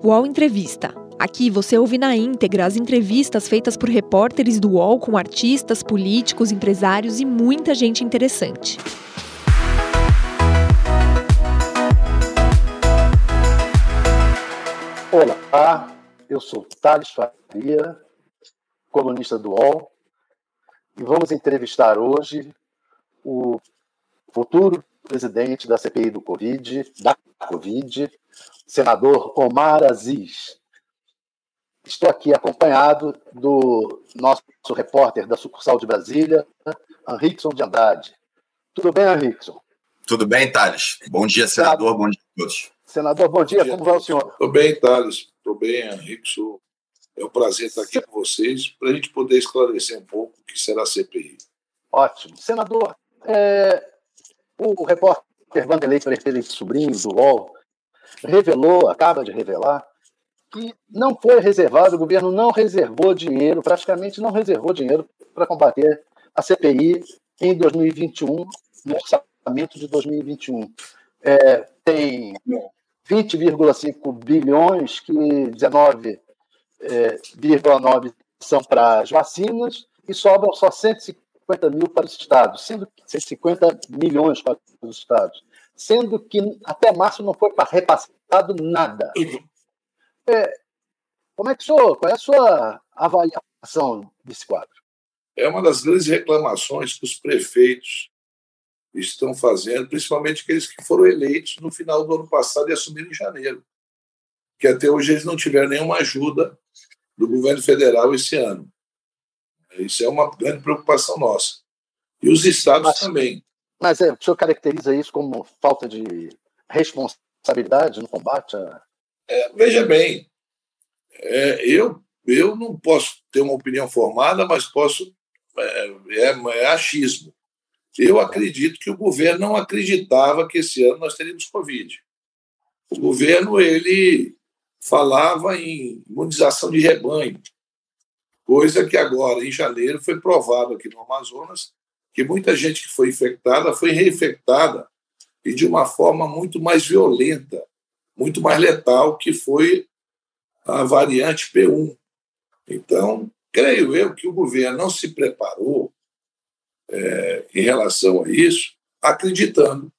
UOL Entrevista. Aqui você ouve na íntegra as entrevistas feitas por repórteres do UOL com artistas, políticos, empresários e muita gente interessante. Olá, eu sou Thales Faria, colunista do UOL, e vamos entrevistar hoje o futuro presidente da CPI do Covid, da Covid, senador Omar Aziz. Estou aqui acompanhado do nosso repórter da sucursal de Brasília, Henrickson de Andrade. Tudo bem, Henrickson? Tudo bem, Thales? Bom dia, senador. Bom dia a todos. Senador, bom dia. Bom dia Como vai o senhor? Tudo bem, Thales. Estou bem, Henrickson. É um prazer estar aqui com vocês para a gente poder esclarecer um pouco o que será a CPI. Ótimo. Senador, é, o repórter Vanderlei Felipe Sobrinho, do UOL, revelou, acaba de revelar, que não foi reservado, o governo não reservou dinheiro, praticamente não reservou dinheiro para combater a CPI em 2021, no orçamento de 2021. É, tem 20,5 bilhões, que 19,9 é, são para as vacinas e sobram só 150 mil para os estados, sendo que 150 milhões para os estados sendo que até março não foi repassado nada. É, como é que o senhor, qual é a sua avaliação desse quadro? É uma das grandes reclamações que os prefeitos estão fazendo, principalmente aqueles que foram eleitos no final do ano passado e assumiram em janeiro, que até hoje eles não tiveram nenhuma ajuda do governo federal esse ano. Isso é uma grande preocupação nossa. E os estados Mas, também. Mas é, o senhor caracteriza isso como falta de responsabilidade no combate? A... É, veja bem, é, eu, eu não posso ter uma opinião formada, mas posso. É, é, é, achismo. Eu acredito que o governo não acreditava que esse ano nós teríamos Covid. O governo ele falava em imunização de rebanho, coisa que agora, em janeiro, foi provado aqui no Amazonas que muita gente que foi infectada foi reinfectada e de uma forma muito mais violenta, muito mais letal, que foi a variante P1. Então, creio eu que o governo não se preparou é, em relação a isso, acreditando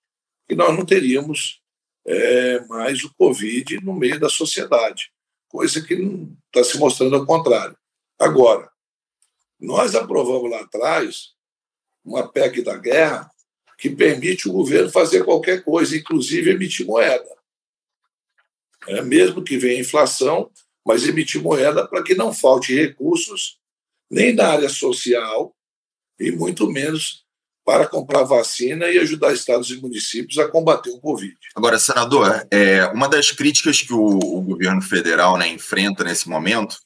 que nós não teríamos é, mais o Covid no meio da sociedade, coisa que está se mostrando ao contrário. Agora, nós aprovamos lá atrás uma PEC da guerra que permite o governo fazer qualquer coisa, inclusive emitir moeda. É, mesmo que venha inflação, mas emitir moeda para que não falte recursos nem na área social e muito menos para comprar vacina e ajudar estados e municípios a combater o Covid. Agora, senador, é, uma das críticas que o, o governo federal né, enfrenta nesse momento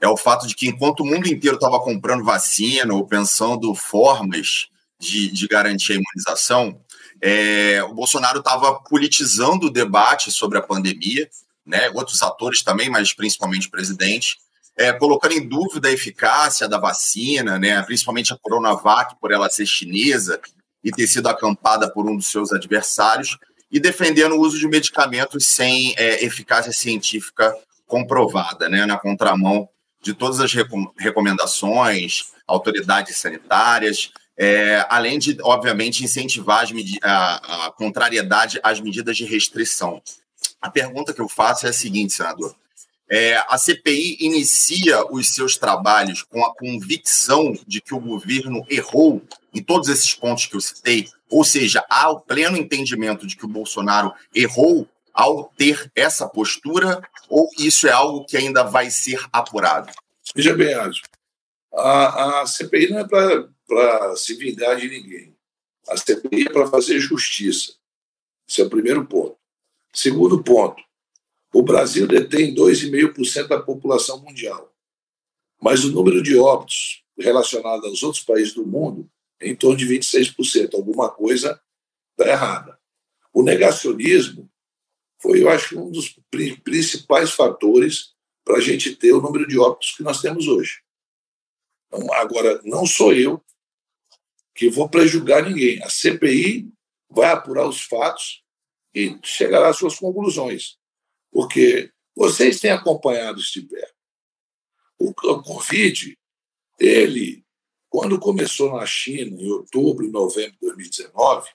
é o fato de que, enquanto o mundo inteiro estava comprando vacina ou pensando formas de, de garantir a imunização, é, o Bolsonaro estava politizando o debate sobre a pandemia, né, outros atores também, mas principalmente o presidente, é, colocando em dúvida a eficácia da vacina, né, principalmente a Coronavac, por ela ser chinesa e ter sido acampada por um dos seus adversários, e defendendo o uso de medicamentos sem é, eficácia científica comprovada, né, na contramão de todas as recomendações, autoridades sanitárias, é, além de, obviamente, incentivar a, a contrariedade às medidas de restrição. A pergunta que eu faço é a seguinte, senador. É, a CPI inicia os seus trabalhos com a convicção de que o governo errou em todos esses pontos que eu citei, ou seja, há o pleno entendimento de que o Bolsonaro errou ao ter essa postura, ou isso é algo que ainda vai ser apurado? Veja bem, Ázio, a, a CPI não é para se vingar de ninguém. A CPI é para fazer justiça. Esse é o primeiro ponto. Segundo ponto, o Brasil detém 2,5% da população mundial, mas o número de óbitos relacionado aos outros países do mundo é em torno de 26%. Alguma coisa está errada. O negacionismo foi, eu acho, um dos principais fatores para a gente ter o número de óbitos que nós temos hoje. Então, agora, não sou eu que vou prejudicar ninguém. A CPI vai apurar os fatos e chegará às suas conclusões. Porque Vocês têm acompanhado perto. O, o Covid, ele, quando começou na China, em outubro e novembro de 2019,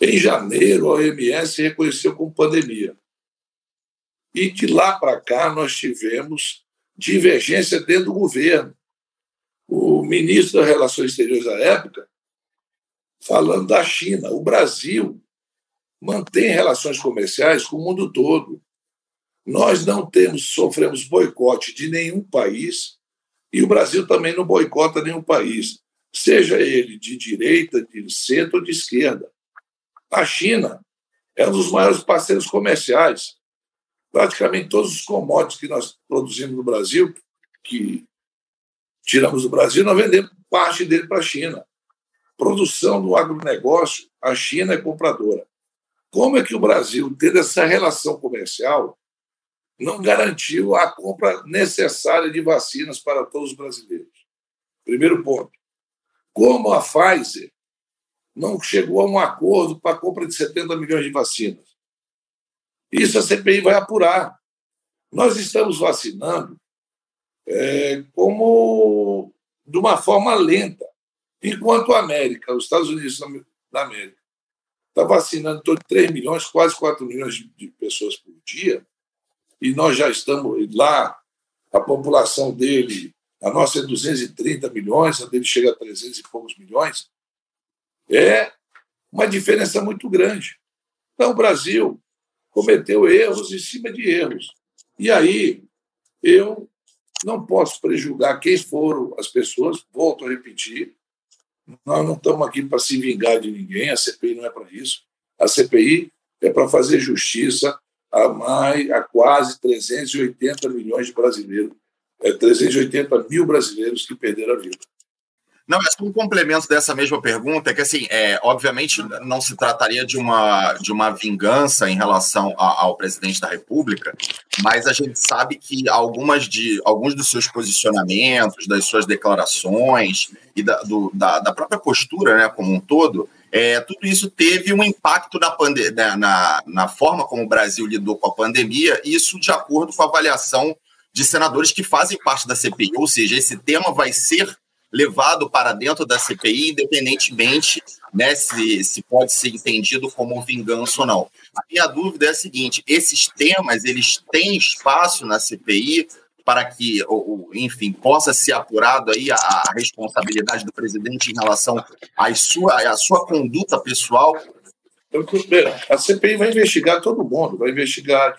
em janeiro, a OMS reconheceu como pandemia. E de lá para cá, nós tivemos divergência dentro do governo. O ministro das Relações Exteriores da época, falando da China. O Brasil mantém relações comerciais com o mundo todo. Nós não temos, sofremos boicote de nenhum país e o Brasil também não boicota nenhum país, seja ele de direita, de centro ou de esquerda. A China é um dos maiores parceiros comerciais. Praticamente todos os commodities que nós produzimos no Brasil, que tiramos do Brasil, nós vendemos parte dele para a China. Produção do agronegócio, a China é compradora. Como é que o Brasil, tendo essa relação comercial, não garantiu a compra necessária de vacinas para todos os brasileiros? Primeiro ponto. Como a Pfizer não chegou a um acordo para a compra de 70 milhões de vacinas? Isso a CPI vai apurar. Nós estamos vacinando é, como de uma forma lenta, enquanto a América, os Estados Unidos da América, está vacinando de 3 milhões, quase 4 milhões de pessoas por dia, e nós já estamos lá, a população dele, a nossa é 230 milhões, a dele chega a 300 e poucos milhões, é uma diferença muito grande. Então, o Brasil cometeu erros em cima de erros. E aí, eu não posso prejulgar quem foram as pessoas, volto a repetir, nós não estamos aqui para se vingar de ninguém, a CPI não é para isso. A CPI é para fazer justiça a, mais, a quase 380 milhões de brasileiros, é, 380 mil brasileiros que perderam a vida. Não, é só um complemento dessa mesma pergunta, é que assim, é, obviamente não se trataria de uma, de uma vingança em relação a, ao presidente da República, mas a gente sabe que algumas de, alguns dos seus posicionamentos, das suas declarações e da, do, da, da própria postura né, como um todo, é, tudo isso teve um impacto na, pande né, na, na forma como o Brasil lidou com a pandemia, isso de acordo com a avaliação de senadores que fazem parte da CPI, ou seja, esse tema vai ser levado para dentro da CPI, independentemente né, se, se pode ser entendido como vingança ou não. A minha dúvida é a seguinte: esses temas eles têm espaço na CPI para que, enfim, possa ser apurado aí a, a responsabilidade do presidente em relação à sua, à sua conduta pessoal? A CPI vai investigar todo mundo, vai investigar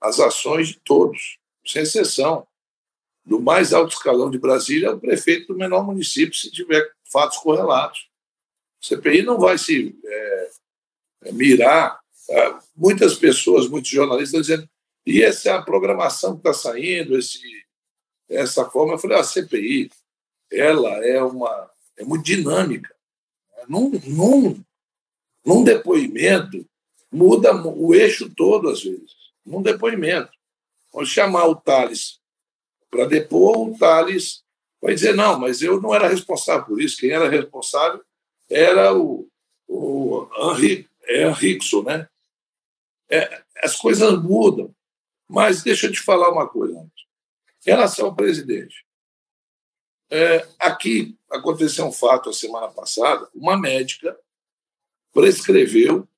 as ações de todos, sem exceção do mais alto escalão de Brasília ao prefeito do menor município, se tiver fatos correlatos. O CPI não vai se é, é, mirar. É, muitas pessoas, muitos jornalistas estão dizendo, e essa é a programação que está saindo, esse, essa forma. Eu falei, a CPI, ela é, uma, é muito dinâmica. Num, num, num depoimento, muda o eixo todo, às vezes. Num depoimento. Vamos chamar o Thales para depor, o Thales vai dizer: não, mas eu não era responsável por isso, quem era responsável era o, o Henri, Henriquson, né? É, as coisas mudam. Mas deixa eu te falar uma coisa antes. Em relação ao presidente, é, aqui aconteceu um fato a semana passada: uma médica prescreveu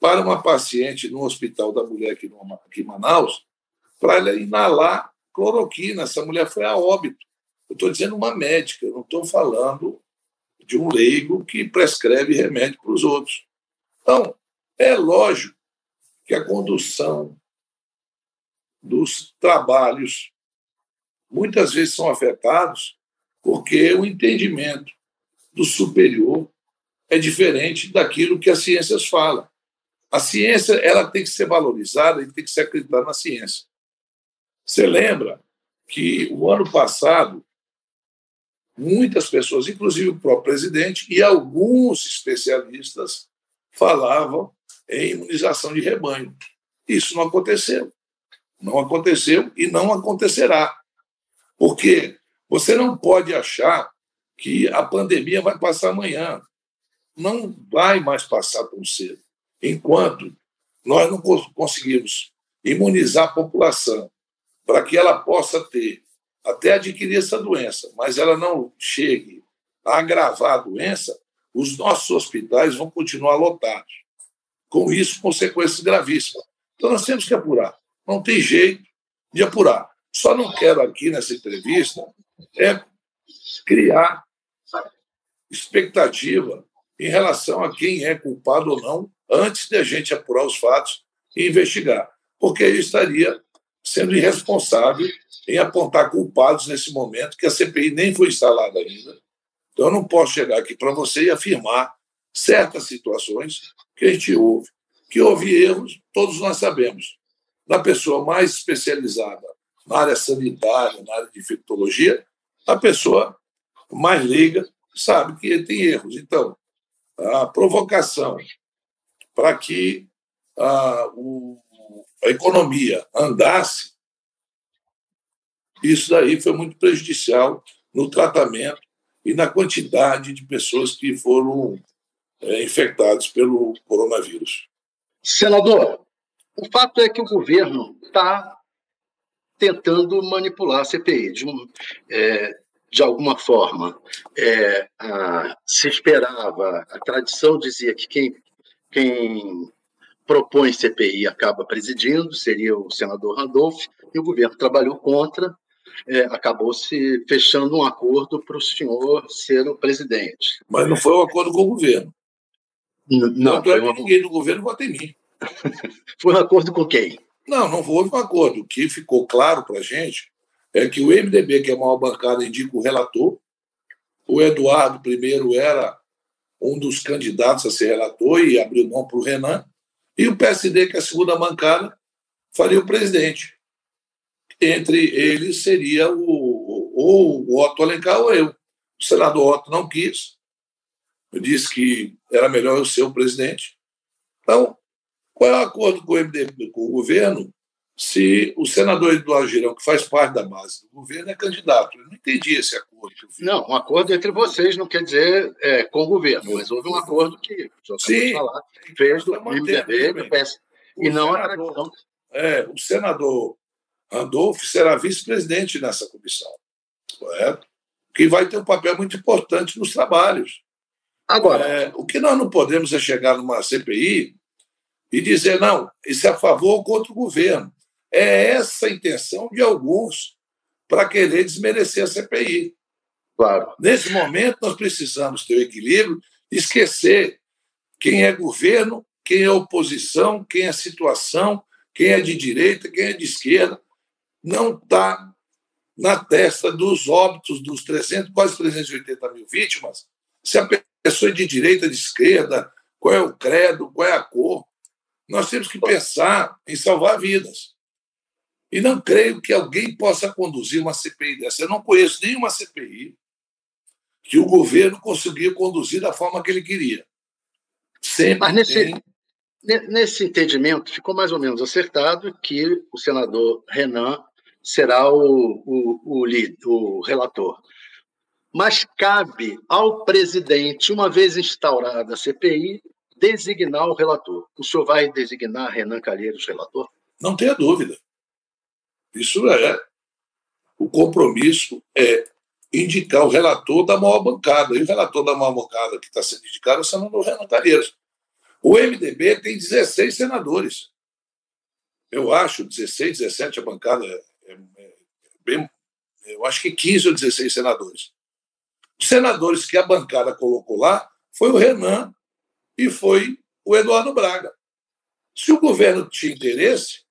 para uma paciente no Hospital da Mulher aqui, no, aqui em Manaus para ela inalar cloroquina. Essa mulher foi a óbito. Eu estou dizendo uma médica, eu não estou falando de um leigo que prescreve remédio para os outros. Então, é lógico que a condução dos trabalhos muitas vezes são afetados porque o entendimento do superior é diferente daquilo que as ciências falam. A ciência ela tem que ser valorizada e tem que ser acreditada na ciência. Você lembra que o ano passado, muitas pessoas, inclusive o próprio presidente e alguns especialistas, falavam em imunização de rebanho. Isso não aconteceu. Não aconteceu e não acontecerá. Porque você não pode achar que a pandemia vai passar amanhã. Não vai mais passar tão cedo. Enquanto nós não conseguimos imunizar a população para que ela possa ter, até adquirir essa doença, mas ela não chegue a agravar a doença, os nossos hospitais vão continuar lotados. Com isso, consequências gravíssimas. Então, nós temos que apurar. Não tem jeito de apurar. Só não quero aqui nessa entrevista é criar expectativa em relação a quem é culpado ou não, antes de a gente apurar os fatos e investigar. Porque ele estaria sendo irresponsável em apontar culpados nesse momento, que a CPI nem foi instalada ainda. Então, eu não posso chegar aqui para você e afirmar certas situações que a gente ouve. Que houve erros, todos nós sabemos. Da pessoa mais especializada na área sanitária, na área de infectologia, a pessoa mais leiga sabe que tem erros. Então, a provocação para que a, o, a economia andasse, isso daí foi muito prejudicial no tratamento e na quantidade de pessoas que foram é, infectadas pelo coronavírus. Senador, o fato é que o governo está tentando manipular a CPI de, um, é, de alguma forma. É, a, se esperava, a tradição dizia que quem, quem propõe CPI acaba presidindo, seria o senador Randolph, e o governo trabalhou contra, é, acabou se fechando um acordo para o senhor ser o presidente. Mas não foi um acordo com o governo. Não, Tanto é ninguém do governo vota em mim. foi um acordo com quem? Não, não houve um acordo. O que ficou claro para a gente é que o MDB, que é a maior bancada, indica o relator. O Eduardo, primeiro, era um dos candidatos a ser relator e abriu mão para o Renan. E o PSD, que é a segunda bancada, faria o presidente. Entre eles seria o, ou o Otto Alencar ou eu. O senador Otto não quis, disse que era melhor eu ser o presidente. Então, qual é o acordo com o MDB, com o governo, se o senador Eduardo Girão, que faz parte da base do governo, é candidato? Eu não entendi esse acordo. Não, um acordo entre vocês não quer dizer é, com o governo, mas houve um acordo que o senhor falar, fez do MDB do PS, e não a tradição. É, o senador Randolph será vice-presidente nessa comissão, correto? Que vai ter um papel muito importante nos trabalhos. Agora, é, o que nós não podemos é chegar numa CPI e dizer, não, isso é a favor ou contra o governo. É essa a intenção de alguns para querer desmerecer a CPI. Claro. Nesse momento, nós precisamos ter o equilíbrio, esquecer quem é governo, quem é oposição, quem é situação, quem é de direita, quem é de esquerda. Não está na testa dos óbitos dos 300, quase 380 mil vítimas, se a pessoa é de direita, de esquerda, qual é o credo, qual é a cor. Nós temos que pensar em salvar vidas. E não creio que alguém possa conduzir uma CPI dessa. Eu não conheço nenhuma CPI que o governo conseguiu conduzir da forma que ele queria. Sempre Mas nesse, tem... nesse entendimento, ficou mais ou menos acertado que o senador Renan será o, o, o, o relator. Mas cabe ao presidente, uma vez instaurada a CPI, designar o relator. O senhor vai designar Renan Calheiros relator? Não tenha dúvida. Isso é. O compromisso é indicar o relator da maior bancada. E o relator da maior bancada que está sendo indicado é o senador Renan Calheiros. O MDB tem 16 senadores. Eu acho 16, 17 a bancada é, é, é bem. Eu acho que 15 ou 16 senadores. Os senadores que a bancada colocou lá foi o Renan e foi o Eduardo Braga. Se o governo tinha interesse,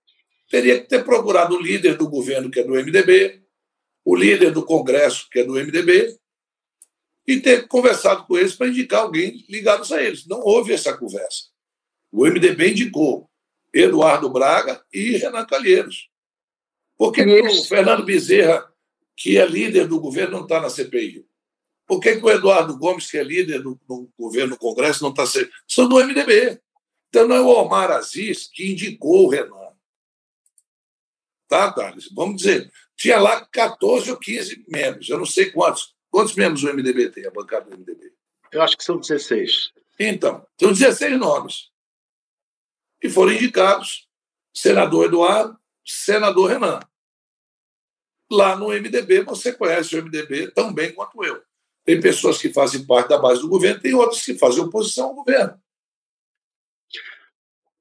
teria que ter procurado o líder do governo, que é do MDB, o líder do Congresso, que é do MDB, e ter conversado com eles para indicar alguém ligado a eles. Não houve essa conversa. O MDB indicou Eduardo Braga e Renan Calheiros. Por que, que o Fernando Bezerra, que é líder do governo, não está na CPI? Por que, que o Eduardo Gomes, que é líder do, do governo do Congresso, não está sendo. São do MDB. Então não é o Omar Aziz que indicou o Renan. Tá, Thales? Vamos dizer, tinha lá 14 ou 15 membros. Eu não sei quantos. Quantos membros o MDB tem, a bancada do MDB? Eu acho que são 16. Então, são 16 nomes. e foram indicados senador Eduardo, senador Renan. Lá no MDB, você conhece o MDB tão bem quanto eu. Tem pessoas que fazem parte da base do governo, tem outras que fazem oposição ao governo.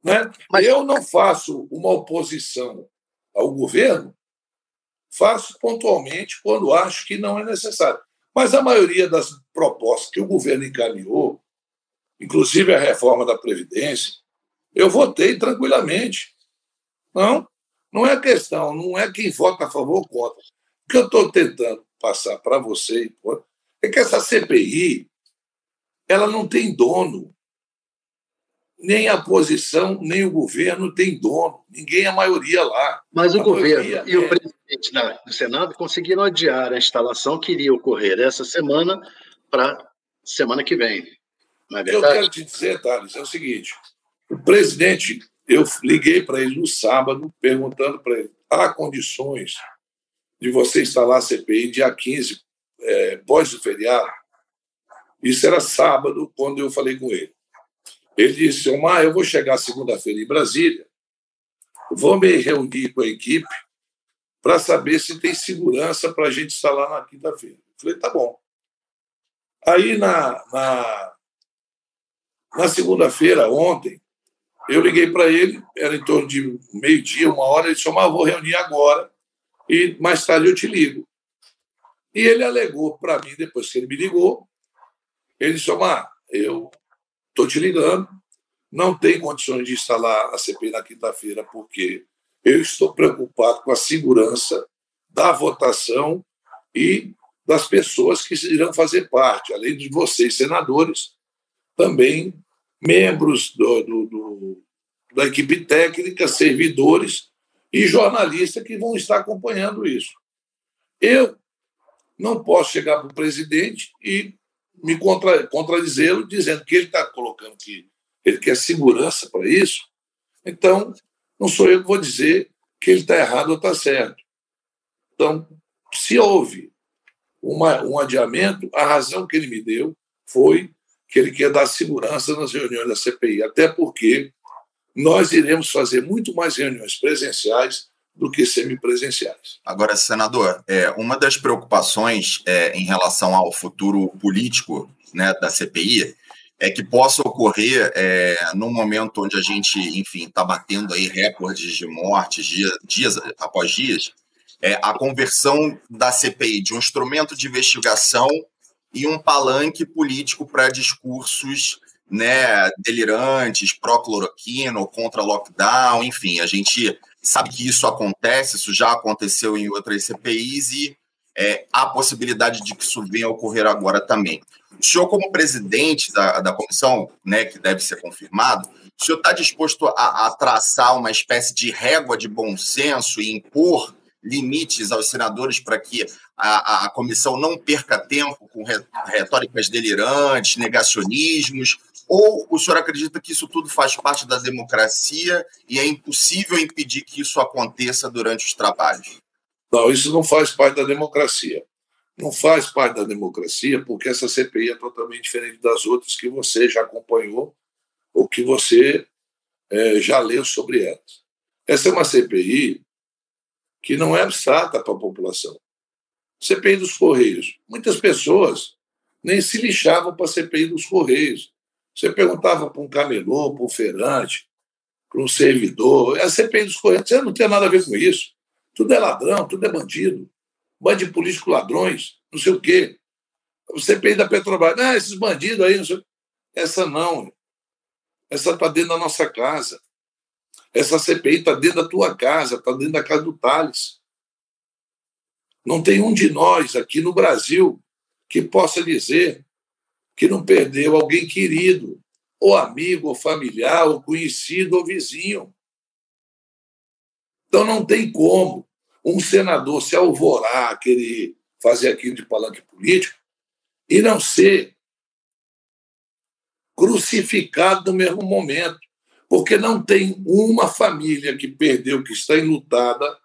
Né? Mas eu não faço uma oposição ao governo, faço pontualmente quando acho que não é necessário. Mas a maioria das propostas que o governo encaminhou, inclusive a reforma da Previdência, eu votei tranquilamente. Não, não é questão, não é quem vota a favor ou contra. O que eu estou tentando passar para você é que essa CPI ela não tem dono. Nem a posição, nem o governo tem dono. Ninguém é a maioria lá. Mas o a governo e é... o presidente do Senado conseguiram adiar a instalação que iria ocorrer essa semana para semana que vem. Não é verdade? Eu quero te dizer, Thales, é o seguinte: o presidente, eu liguei para ele no sábado, perguntando para ele: há condições de você instalar a CPI dia 15, é, pós o feriado? Isso era sábado, quando eu falei com ele. Ele disse: Omar, eu vou chegar segunda-feira em Brasília, vou me reunir com a equipe para saber se tem segurança para a gente instalar na quinta-feira. Falei: tá bom. Aí, na, na, na segunda-feira, ontem, eu liguei para ele, era em torno de meio-dia, uma hora, ele disse: Omar, vou reunir agora e mais tarde eu te ligo. E ele alegou para mim, depois que ele me ligou, ele disse: Omar, eu estou te ligando, não tem condições de instalar a CPI na quinta-feira, porque eu estou preocupado com a segurança da votação e das pessoas que irão fazer parte, além de vocês, senadores, também membros do, do, do, da equipe técnica, servidores e jornalistas que vão estar acompanhando isso. Eu não posso chegar para o presidente e me contra, contradizê-lo, dizendo que ele está colocando que ele quer segurança para isso. Então, não sou eu que vou dizer que ele está errado ou está certo. Então, se houve uma, um adiamento, a razão que ele me deu foi que ele quer dar segurança nas reuniões da CPI, até porque nós iremos fazer muito mais reuniões presenciais do que semipresenciais. Agora, senador, é, uma das preocupações é, em relação ao futuro político né, da CPI é que possa ocorrer é, num momento onde a gente, enfim, está batendo aí recordes de mortes dia, dias após dias, é, a conversão da CPI de um instrumento de investigação e um palanque político para discursos né, delirantes, pró-cloroquina contra lockdown, enfim, a gente sabe que isso acontece, isso já aconteceu em outras CPIs e é, há possibilidade de que isso venha a ocorrer agora também. O senhor, como presidente da, da comissão, né, que deve ser confirmado, o senhor está disposto a, a traçar uma espécie de régua de bom senso e impor limites aos senadores para que a, a, comissão não perca tempo com retóricas delirantes, negacionismos? Ou o senhor acredita que isso tudo faz parte da democracia e é impossível impedir que isso aconteça durante os trabalhos? Não, isso não faz parte da democracia. Não faz parte da democracia porque essa CPI é totalmente diferente das outras que você já acompanhou ou que você é, já leu sobre elas. Essa é uma CPI que não é abstrata para a população. CPI dos Correios. Muitas pessoas nem se lixavam para a CPI dos Correios. Você perguntava para um camelô, para um feirante, para um servidor, é a CPI dos. Você não tem nada a ver com isso. Tudo é ladrão, tudo é bandido. Bande de político ladrões, não sei o quê. O CPI da Petrobras, ah, esses bandidos aí, não sei... Essa não. Essa está dentro da nossa casa. Essa CPI está dentro da tua casa, está dentro da casa do Thales. Não tem um de nós aqui no Brasil que possa dizer que não perdeu alguém querido, ou amigo, ou familiar, ou conhecido, ou vizinho. Então não tem como um senador se alvorar, querer fazer aquilo de palanque político e não ser crucificado no mesmo momento porque não tem uma família que perdeu, que está enlutada,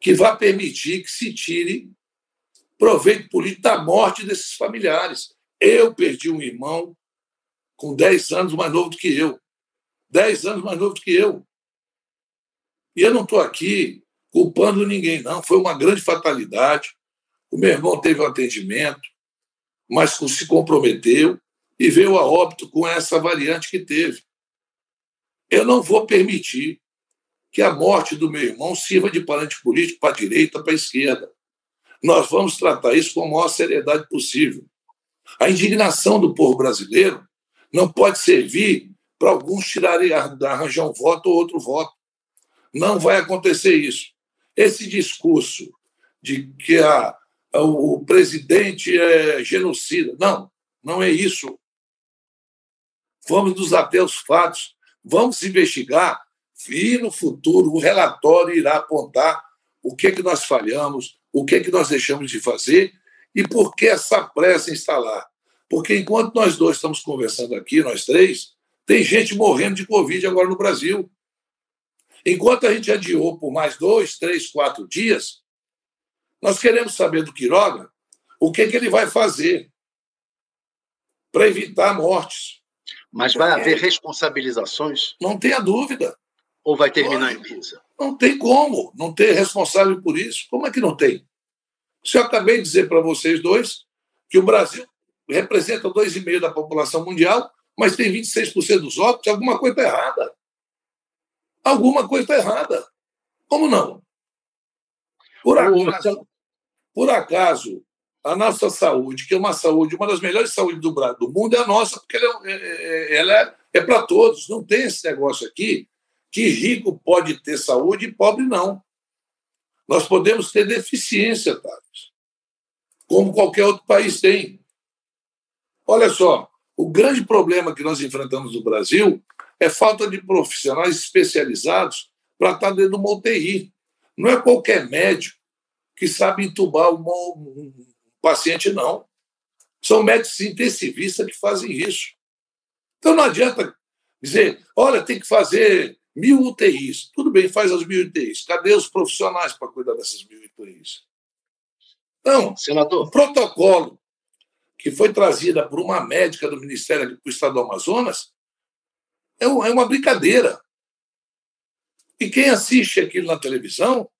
que vá permitir que se tire proveito político da morte desses familiares. Eu perdi um irmão com 10 anos mais novo do que eu. 10 anos mais novo do que eu. E eu não estou aqui culpando ninguém, não. Foi uma grande fatalidade. O meu irmão teve um atendimento, mas se comprometeu e veio a óbito com essa variante que teve. Eu não vou permitir que a morte do meu irmão sirva de parente político para a direita, para a esquerda. Nós vamos tratar isso com a maior seriedade possível. A indignação do povo brasileiro não pode servir para alguns tirarem, arranjar um voto ou outro voto. Não vai acontecer isso. Esse discurso de que a, a, o presidente é genocida. Não, não é isso. Vamos nos ater aos fatos, vamos investigar e no futuro o relatório irá apontar o que, é que nós falhamos, o que, é que nós deixamos de fazer e por que essa pressa em instalar. Porque enquanto nós dois estamos conversando aqui, nós três, tem gente morrendo de Covid agora no Brasil. Enquanto a gente adiou por mais dois, três, quatro dias, nós queremos saber do Quiroga o que, que ele vai fazer para evitar mortes. Mas vai haver responsabilizações? Não tenha dúvida. Ou vai terminar em pizza? Não tem como não ter responsável por isso. Como é que não tem? Se eu acabei de dizer para vocês dois que o Brasil representa 2,5% da população mundial, mas tem 26% dos óbitos, alguma coisa está errada. Alguma coisa está errada. Como não? Por acaso, por acaso, a nossa saúde, que é uma saúde, uma das melhores saúdes do, do mundo, é a nossa, porque ela é, é, é ela é, é para todos. Não tem esse negócio aqui que rico pode ter saúde e pobre não. Nós podemos ter deficiência, Thales, como qualquer outro país tem. Olha só, o grande problema que nós enfrentamos no Brasil é falta de profissionais especializados para estar dentro de uma UTI. Não é qualquer médico que sabe entubar um paciente, não. São médicos intensivistas que fazem isso. Então não adianta dizer, olha, tem que fazer Mil UTIs. Tudo bem, faz as mil UTIs. Cadê os profissionais para cuidar dessas mil UTIs? Então, Senador. o protocolo que foi trazida por uma médica do Ministério do Estado do Amazonas é, é uma brincadeira. E quem assiste aquilo na televisão,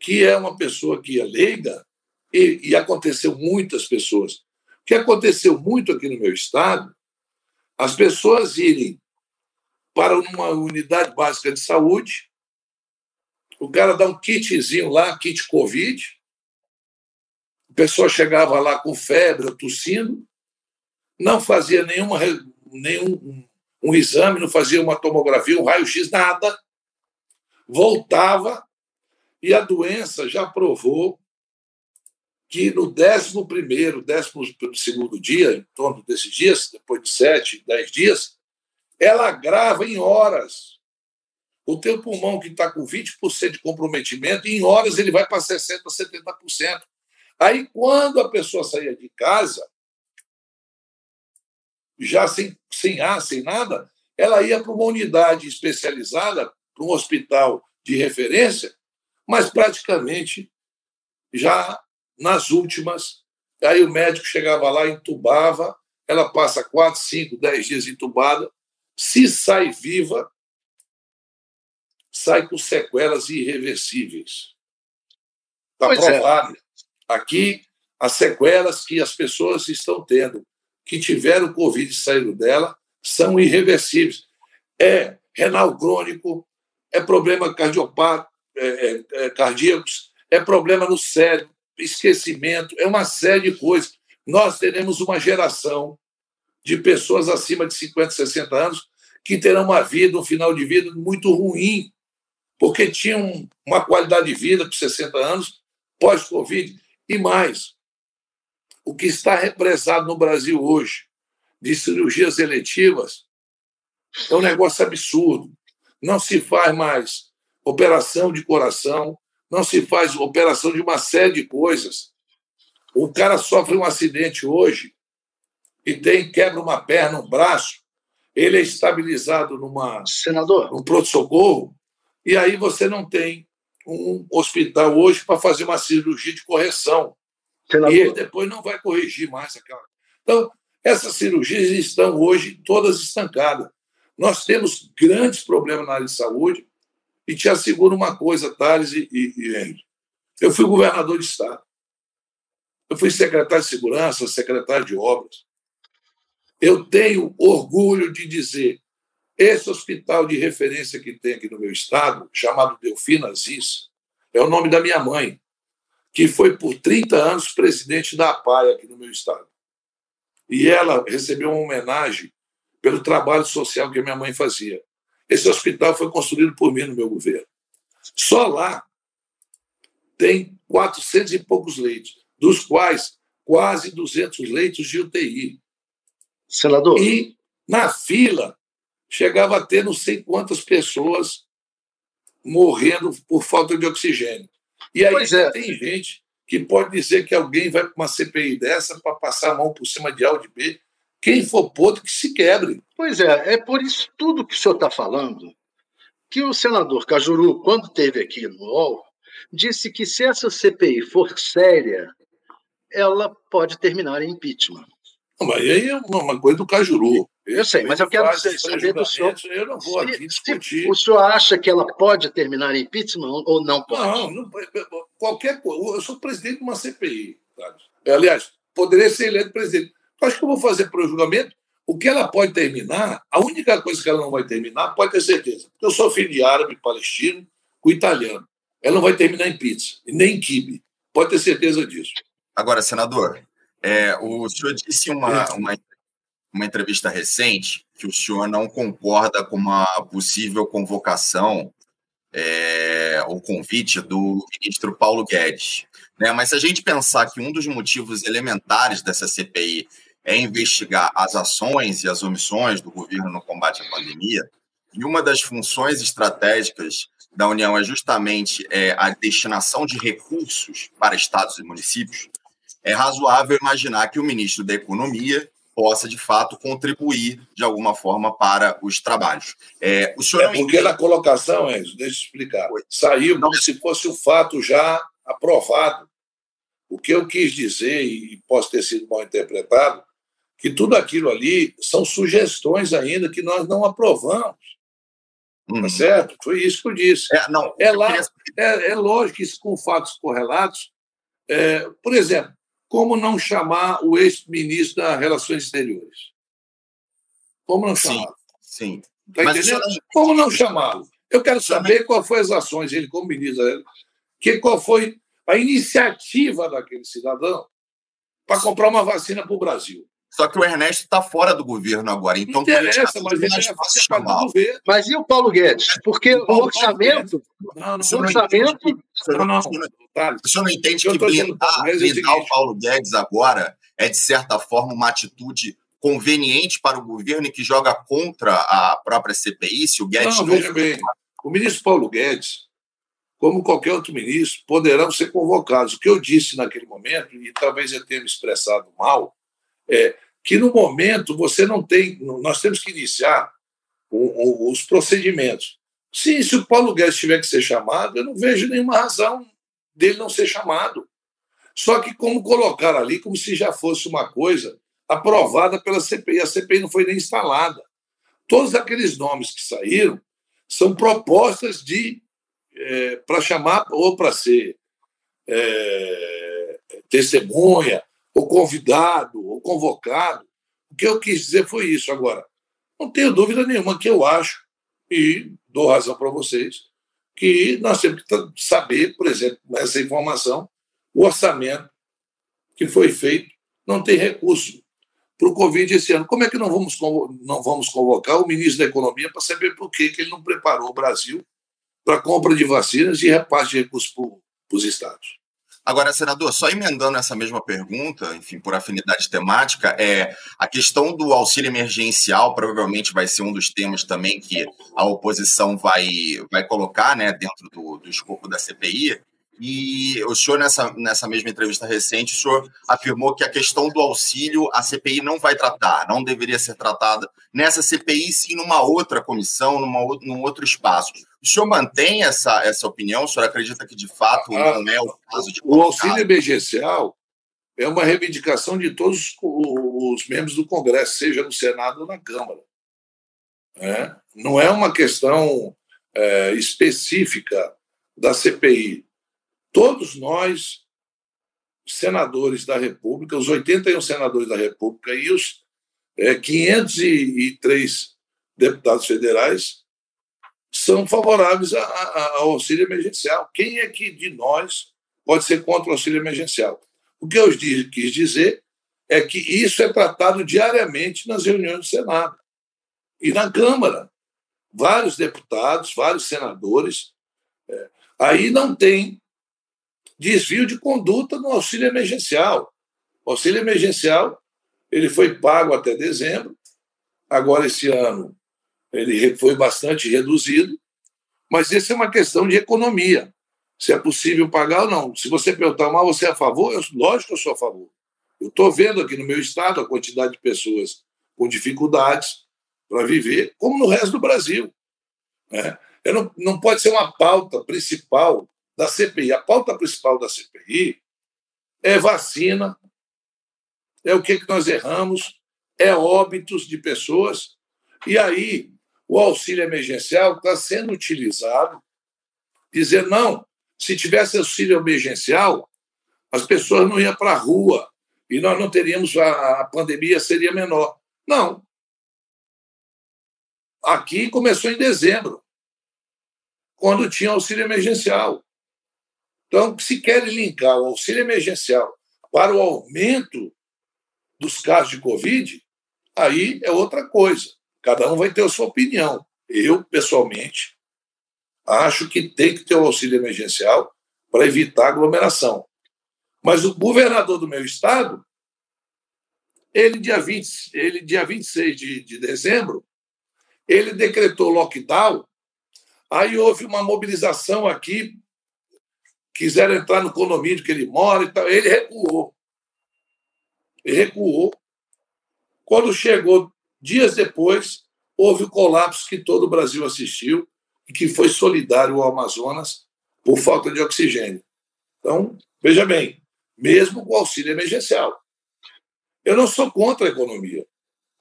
que é uma pessoa que é leiga, e, e aconteceu muitas pessoas. O que aconteceu muito aqui no meu estado, as pessoas irem para uma unidade básica de saúde. O cara dá um kitzinho lá, kit Covid. A pessoa chegava lá com febre, tossindo, não fazia nenhuma, nenhum um exame, não fazia uma tomografia, um raio-x, nada. Voltava e a doença já provou que no 11 primeiro, 12 segundo dia, em torno desses dias, depois de sete, dez dias, ela agrava em horas. O teu pulmão, que está com 20% de comprometimento, em horas ele vai para 60%, 70%. Aí, quando a pessoa saía de casa, já sem, sem ar, sem nada, ela ia para uma unidade especializada, para um hospital de referência, mas praticamente já nas últimas. Aí o médico chegava lá, entubava, ela passa quatro, cinco, dez dias entubada, se sai viva, sai com sequelas irreversíveis. Está é. provado. É. Aqui, as sequelas que as pessoas estão tendo, que tiveram Covid e saíram dela, são irreversíveis. É renal crônico, é problema cardiopata, é, é, é, cardíacos, é problema no cérebro, esquecimento, é uma série de coisas. Nós teremos uma geração de pessoas acima de 50, 60 anos que terão uma vida, um final de vida muito ruim, porque tinham uma qualidade de vida com 60 anos, pós-Covid e mais. O que está represado no Brasil hoje de cirurgias eletivas é um negócio absurdo. Não se faz mais operação de coração, não se faz operação de uma série de coisas. O cara sofre um acidente hoje, e tem quebra uma perna, um braço, ele é estabilizado numa senador, num pronto-socorro, e aí você não tem um hospital hoje para fazer uma cirurgia de correção. Senador. E ele depois não vai corrigir mais aquela. Então, essas cirurgias estão hoje todas estancadas. Nós temos grandes problemas na área de saúde e te asseguro uma coisa, Thales e, e, Eu fui governador de Estado. Eu fui secretário de Segurança, secretário de Obras. Eu tenho orgulho de dizer esse hospital de referência que tem aqui no meu estado, chamado Delfina Aziz, é o nome da minha mãe, que foi por 30 anos presidente da APAI aqui no meu estado. E ela recebeu uma homenagem pelo trabalho social que a minha mãe fazia. Esse hospital foi construído por mim no meu governo. Só lá tem 400 e poucos leitos, dos quais quase 200 leitos de UTI. Senador. E na fila chegava a ter não sei quantas pessoas morrendo por falta de oxigênio. E aí é. tem gente que pode dizer que alguém vai para uma CPI dessa para passar a mão por cima de A ou de B. Quem for podre que se quebre. Pois é, é por isso tudo que o senhor está falando que o senador Cajuru, quando teve aqui no UOL, disse que se essa CPI for séria, ela pode terminar em impeachment. Mas aí é uma coisa do Cajuru. Eu sei, mas eu quero saber do senhor. Eu não vou aqui discutir. o senhor acha que ela pode terminar em impeachment ou não pode? Não, não qualquer coisa. Eu sou presidente de uma CPI. Sabe? Aliás, poderia ser eleito presidente. Eu acho que eu vou fazer para o julgamento. O que ela pode terminar, a única coisa que ela não vai terminar, pode ter certeza. Porque eu sou filho de árabe, palestino, com italiano. Ela não vai terminar em pizza, nem em kibe. Pode ter certeza disso. Agora, senador, é, o senhor disse uma, uma, uma entrevista recente que o senhor não concorda com uma possível convocação é, ou convite do ministro Paulo Guedes. Né? Mas se a gente pensar que um dos motivos elementares dessa CPI é investigar as ações e as omissões do governo no combate à pandemia, e uma das funções estratégicas da União é justamente é, a destinação de recursos para estados e municípios, é razoável imaginar que o ministro da Economia possa, de fato, contribuir de alguma forma para os trabalhos. É, o senhor é porque na colocação, Enzo, deixa eu explicar, saiu como se fosse o um fato já aprovado. O que eu quis dizer, e posso ter sido mal interpretado, que tudo aquilo ali são sugestões ainda que nós não aprovamos. Tá uhum. Tá certo? Foi isso que eu disse. É, não, é, lá, queria... é, é lógico que isso com fatos correlatos. É, por exemplo, como não chamar o ex-ministro das Relações Exteriores? Como não chamá-lo? Sim. Está entendendo? Não... Como não chamá-lo? Eu quero saber qual foi as ações dele como ministro, que qual foi a iniciativa daquele cidadão para comprar uma vacina para o Brasil. Só que o Ernesto está fora do governo agora. Então, interessa, mas ele é governo. Mas e o Paulo Guedes? Porque o, o orçamento. Não, não, o orçamento. Não, não, o senhor não entende que blindar, blindar o Paulo Guedes agora é, de certa forma, uma atitude conveniente para o governo e que joga contra a própria CPI, se o Guedes não... não... veja bem, o ministro Paulo Guedes, como qualquer outro ministro, poderão ser convocados. O que eu disse naquele momento, e talvez eu tenha me expressado mal, é que no momento você não tem, nós temos que iniciar o, o, os procedimentos. Sim, se o Paulo Guedes tiver que ser chamado, eu não vejo nenhuma razão dele não ser chamado. Só que como colocar ali como se já fosse uma coisa aprovada pela CPI, a CPI não foi nem instalada. Todos aqueles nomes que saíram são propostas de é, para chamar ou para ser é, testemunha ou convidado, ou convocado. O que eu quis dizer foi isso. Agora, não tenho dúvida nenhuma que eu acho, e dou razão para vocês, que nós temos que saber, por exemplo, essa informação, o orçamento que foi feito não tem recurso para o Covid esse ano. Como é que não vamos, não vamos convocar o ministro da Economia para saber por que, que ele não preparou o Brasil para compra de vacinas e repasse de recursos para os estados? Agora, senador, só emendando essa mesma pergunta, enfim, por afinidade temática, é a questão do auxílio emergencial provavelmente vai ser um dos temas também que a oposição vai, vai colocar né, dentro do, do escopo da CPI. E o senhor, nessa, nessa mesma entrevista recente, o senhor afirmou que a questão do auxílio a CPI não vai tratar, não deveria ser tratada nessa CPI, sim numa outra comissão, numa, num outro espaço. O senhor mantém essa, essa opinião? O senhor acredita que, de fato, ah, não é o caso de. O auxílio emergencial é uma reivindicação de todos os membros do Congresso, seja no Senado ou na Câmara. Né? Não é uma questão é, específica da CPI. Todos nós, senadores da República, os 81 senadores da República e os é, 503 deputados federais, são favoráveis ao auxílio emergencial. Quem é que de nós pode ser contra o auxílio emergencial? O que eu quis dizer é que isso é tratado diariamente nas reuniões do Senado e na Câmara. Vários deputados, vários senadores. É, aí não tem desvio de conduta no auxílio emergencial. O auxílio emergencial ele foi pago até dezembro, agora esse ano ele foi bastante reduzido, mas isso é uma questão de economia, se é possível pagar ou não. Se você perguntar, mal você é a favor? Eu, lógico que eu sou a favor. Eu estou vendo aqui no meu estado a quantidade de pessoas com dificuldades para viver, como no resto do Brasil. Né? Não, não pode ser uma pauta principal da CPI. A pauta principal da CPI é vacina, é o que, que nós erramos, é óbitos de pessoas. E aí, o auxílio emergencial está sendo utilizado, dizer, não, se tivesse auxílio emergencial, as pessoas não iam para a rua, e nós não teríamos, a, a pandemia seria menor. Não. Aqui começou em dezembro, quando tinha auxílio emergencial. Então, se querem linkar o auxílio emergencial para o aumento dos casos de Covid, aí é outra coisa. Cada um vai ter a sua opinião. Eu, pessoalmente, acho que tem que ter o auxílio emergencial para evitar aglomeração. Mas o governador do meu estado, ele dia, 20, ele, dia 26 de, de dezembro, ele decretou lockdown, aí houve uma mobilização aqui, quiseram entrar no condomínio que ele mora e tal, ele recuou. Ele recuou. Quando chegou dias depois, houve o colapso que todo o Brasil assistiu e que foi solidário ao Amazonas por falta de oxigênio. Então, veja bem, mesmo com auxílio emergencial. Eu não sou contra a economia.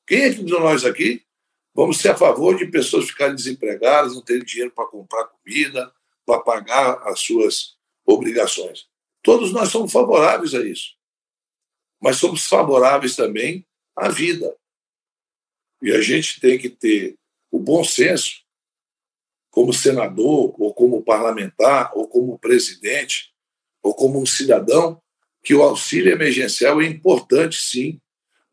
Quem é de nós aqui vamos ser a favor de pessoas ficarem desempregadas, não terem dinheiro para comprar comida, para pagar as suas obrigações? Todos nós somos favoráveis a isso. Mas somos favoráveis também à vida. E a gente tem que ter o bom senso, como senador, ou como parlamentar, ou como presidente, ou como um cidadão, que o auxílio emergencial é importante, sim,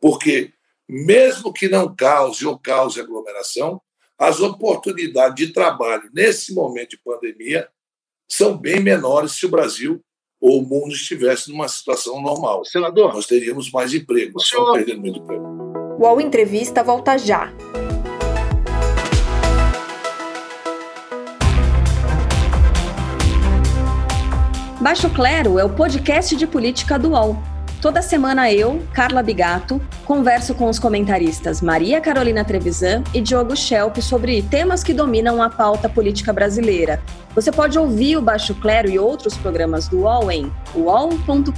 porque, mesmo que não cause ou cause aglomeração, as oportunidades de trabalho nesse momento de pandemia são bem menores se o Brasil ou o mundo estivesse numa situação normal. Senador, nós teríamos mais emprego, nós senhor... estamos perdendo muito emprego. O UOL Entrevista volta já. Baixo Clero é o podcast de política do UOL. Toda semana eu, Carla Bigato, converso com os comentaristas Maria Carolina Trevisan e Diogo Schelp sobre temas que dominam a pauta política brasileira. Você pode ouvir o Baixo Clero e outros programas do UOL em uol.com.br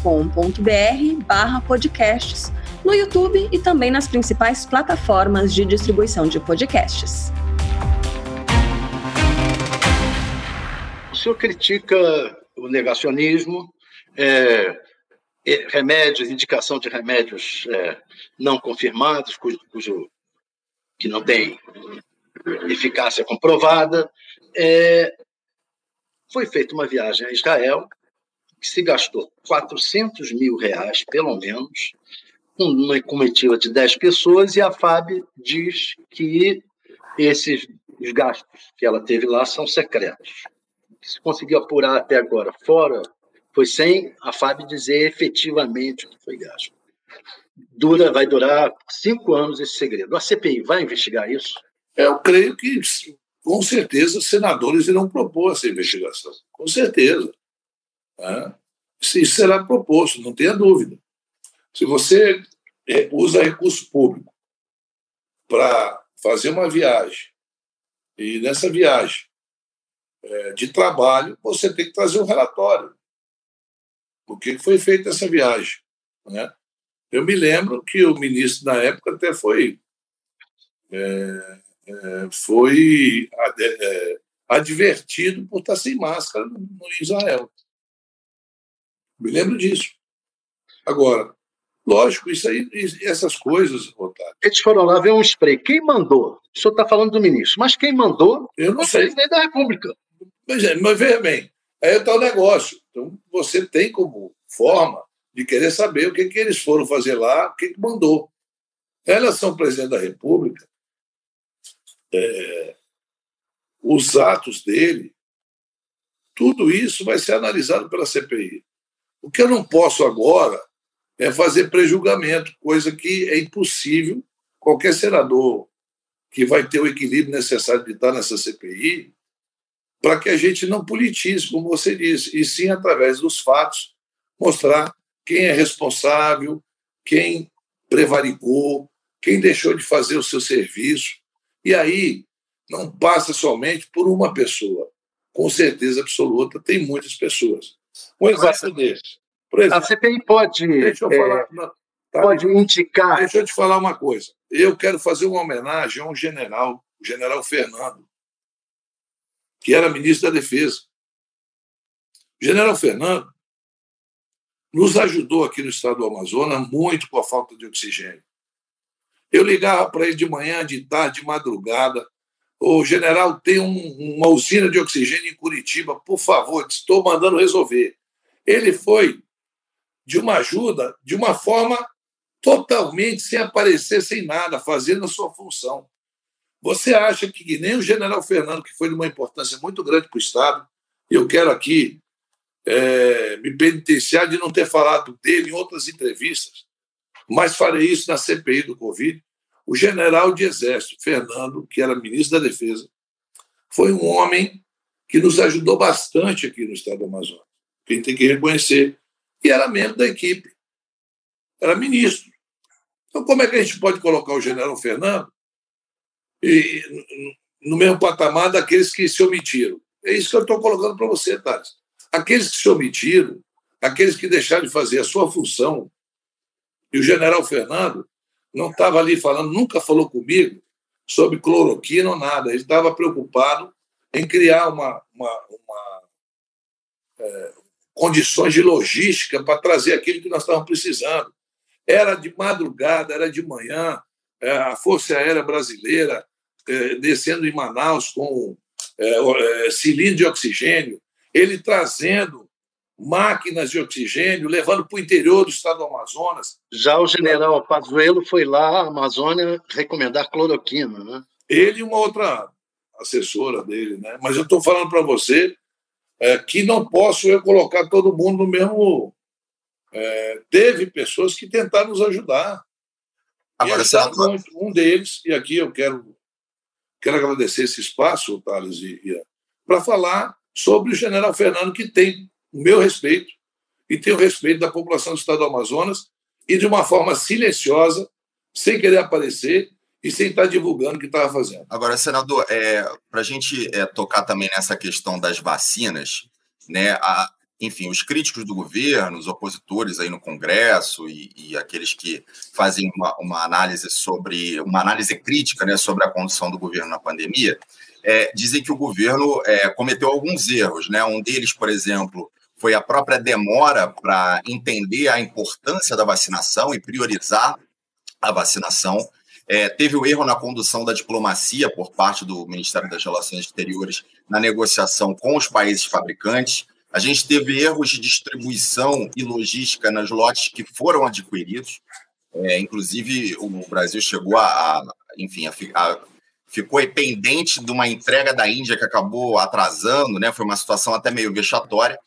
barra podcasts, no YouTube e também nas principais plataformas de distribuição de podcasts. O senhor critica o negacionismo, é, remédios, indicação de remédios é, não confirmados, cujo, cujo, que não tem eficácia comprovada. É, foi feita uma viagem a Israel, que se gastou 400 mil reais, pelo menos, com uma comitiva de 10 pessoas, e a FAB diz que esses gastos que ela teve lá são secretos se conseguiu apurar até agora fora foi sem a FAB dizer efetivamente o que foi gasto. Dura, vai durar cinco anos esse segredo. A CPI vai investigar isso? Eu creio que, com certeza, os senadores irão propor essa investigação. Com certeza. É. Isso será proposto, não tenha dúvida. Se você é, usa recurso público para fazer uma viagem, e nessa viagem é, de trabalho, você tem que trazer um relatório. O que foi feito essa viagem? Né? Eu me lembro que o ministro, na época, até foi é, é, foi é, advertido por estar sem máscara no Israel. Me lembro disso. Agora, lógico, isso aí, essas coisas, Otávio. Eles foram lá ver um spray. Quem mandou? O senhor está falando do ministro, mas quem mandou? Eu não sei. presidente da República. Mas, é, mas veja bem, aí está o negócio. Então, você tem como forma de querer saber o que, que eles foram fazer lá, o que, que mandou. Elas são presidente da República, é, os atos dele, tudo isso vai ser analisado pela CPI. O que eu não posso agora é fazer prejulgamento, coisa que é impossível. Qualquer senador que vai ter o equilíbrio necessário de estar nessa CPI, para que a gente não politize, como você disse, e sim, através dos fatos, mostrar quem é responsável, quem prevaricou, quem deixou de fazer o seu serviço. E aí não passa somente por uma pessoa. Com certeza absoluta, tem muitas pessoas. Um exemplo desse. Exemplo, a CPI pode, deixa eu falar, é, não, tá, pode indicar. Deixa eu te falar uma coisa. Eu quero fazer uma homenagem a um general, o general Fernando, que era ministro da Defesa. O general Fernando nos ajudou aqui no estado do Amazonas muito com a falta de oxigênio. Eu ligava para ele de manhã, de tarde, de madrugada. O general tem um, uma usina de oxigênio em Curitiba, por favor, estou mandando resolver. Ele foi de uma ajuda de uma forma totalmente sem aparecer, sem nada, fazendo a sua função. Você acha que nem o general Fernando, que foi de uma importância muito grande para o Estado, eu quero aqui é, me penitenciar de não ter falado dele em outras entrevistas, mas farei isso na CPI do Covid. O general de Exército, Fernando, que era ministro da Defesa, foi um homem que nos ajudou bastante aqui no estado do Amazonas. Quem tem que reconhecer. E era membro da equipe. Era ministro. Então, como é que a gente pode colocar o general Fernando e, no mesmo patamar daqueles que se omitiram? É isso que eu estou colocando para você, Thales. Aqueles que se omitiram, aqueles que deixaram de fazer a sua função, e o general Fernando não estava ali falando, nunca falou comigo sobre cloroquina ou nada. Ele estava preocupado em criar uma, uma, uma é, condições de logística para trazer aquilo que nós estávamos precisando. Era de madrugada, era de manhã, é, a Força Aérea Brasileira é, descendo em Manaus com é, cilindro de oxigênio, ele trazendo máquinas de oxigênio, levando para o interior do estado do Amazonas. Já o general Pazuello foi lá à Amazônia recomendar cloroquina, né? Ele e uma outra assessora dele, né? Mas eu estou falando para você é, que não posso eu colocar todo mundo no mesmo. É, teve pessoas que tentaram nos ajudar. Agora, um, um deles, e aqui eu quero, quero agradecer esse espaço, Thales, para falar sobre o general Fernando, que tem o meu respeito e tenho respeito da população do estado do Amazonas e de uma forma silenciosa, sem querer aparecer e sem estar divulgando o que estava fazendo. Agora, senador, é, para a gente é, tocar também nessa questão das vacinas, né, a, enfim, os críticos do governo, os opositores aí no Congresso e, e aqueles que fazem uma, uma, análise sobre uma análise crítica né, sobre a condução do governo na pandemia, é, dizem que o governo é, cometeu alguns erros. Né? Um deles, por exemplo, foi a própria demora para entender a importância da vacinação e priorizar a vacinação. É, teve o erro na condução da diplomacia por parte do Ministério das Relações Exteriores na negociação com os países fabricantes. A gente teve erros de distribuição e logística nas lotes que foram adquiridos. É, inclusive, o Brasil chegou a, a enfim, a, a ficou pendente de uma entrega da Índia que acabou atrasando, né? Foi uma situação até meio vexatória.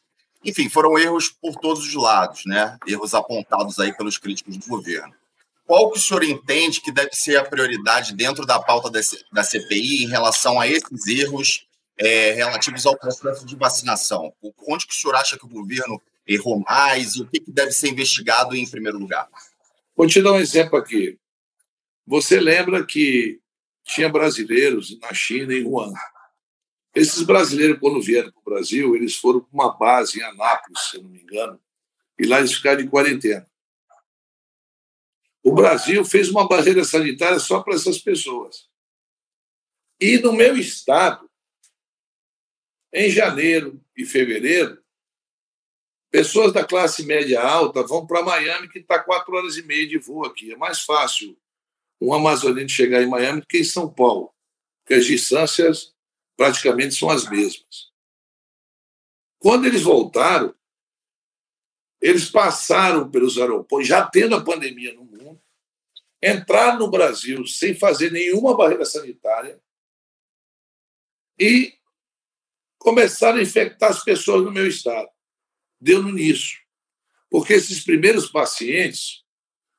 Enfim, foram erros por todos os lados, né? Erros apontados aí pelos críticos do governo. Qual que o senhor entende que deve ser a prioridade dentro da pauta da CPI em relação a esses erros é, relativos ao processo de vacinação? Onde que o senhor acha que o governo errou mais e o que, que deve ser investigado em primeiro lugar? Vou te dar um exemplo aqui. Você lembra que tinha brasileiros na China e em Wuhan. Esses brasileiros, quando vieram para o Brasil, eles foram para uma base em Anápolis, se não me engano, e lá eles ficaram em quarentena. O Brasil fez uma barreira sanitária só para essas pessoas. E no meu estado, em janeiro e fevereiro, pessoas da classe média alta vão para Miami, que está quatro horas e meia de voo aqui. É mais fácil um amazonense chegar em Miami do que em São Paulo, porque as distâncias praticamente são as mesmas. Quando eles voltaram, eles passaram pelos aeroportos, já tendo a pandemia no entraram no Brasil sem fazer nenhuma barreira sanitária e começaram a infectar as pessoas no meu estado. Deu nisso. Porque esses primeiros pacientes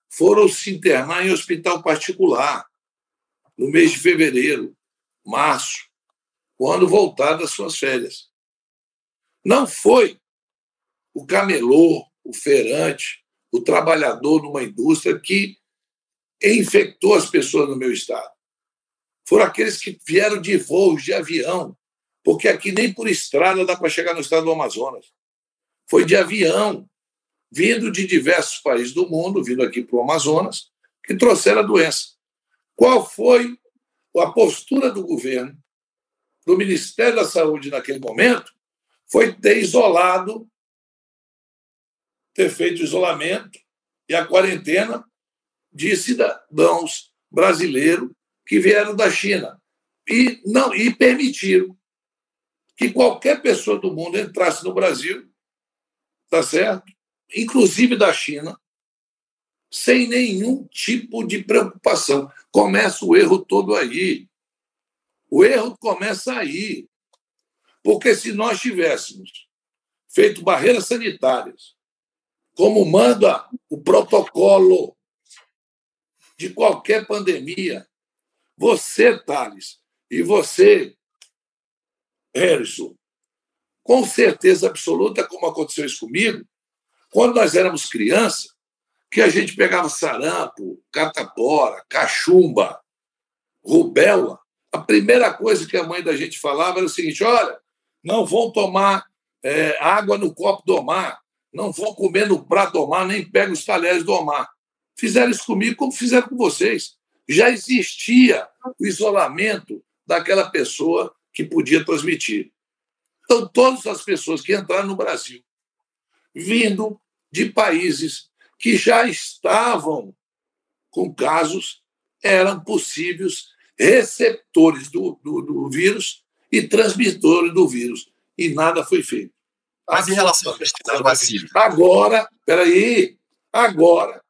foram se internar em hospital particular no mês de fevereiro, março, quando voltaram das suas férias. Não foi o camelô, o feirante, o trabalhador numa indústria que infectou as pessoas no meu estado. Foram aqueles que vieram de voos de avião, porque aqui nem por estrada dá para chegar no estado do Amazonas. Foi de avião, vindo de diversos países do mundo, vindo aqui para o Amazonas, que trouxeram a doença. Qual foi a postura do governo, do Ministério da Saúde naquele momento? Foi ter isolado, ter feito isolamento e a quarentena de cidadãos brasileiros que vieram da China e não e permitiram que qualquer pessoa do mundo entrasse no Brasil, tá certo? inclusive da China, sem nenhum tipo de preocupação. Começa o erro todo aí. O erro começa aí. Porque se nós tivéssemos feito barreiras sanitárias, como manda o protocolo de qualquer pandemia, você, Thales, e você, Harrison, com certeza absoluta, como aconteceu isso comigo, quando nós éramos crianças, que a gente pegava sarampo, catapora, cachumba, rubéola, a primeira coisa que a mãe da gente falava era o seguinte: olha, não vão tomar é, água no copo do mar, não vão comer no prato do mar, nem pegam os talheres do mar. Fizeram isso comigo como fizeram com vocês. Já existia o isolamento daquela pessoa que podia transmitir. Então, todas as pessoas que entraram no Brasil vindo de países que já estavam com casos, eram possíveis receptores do, do, do vírus e transmissores do vírus. E nada foi feito. Mas em relação à vacina? Agora, peraí, agora,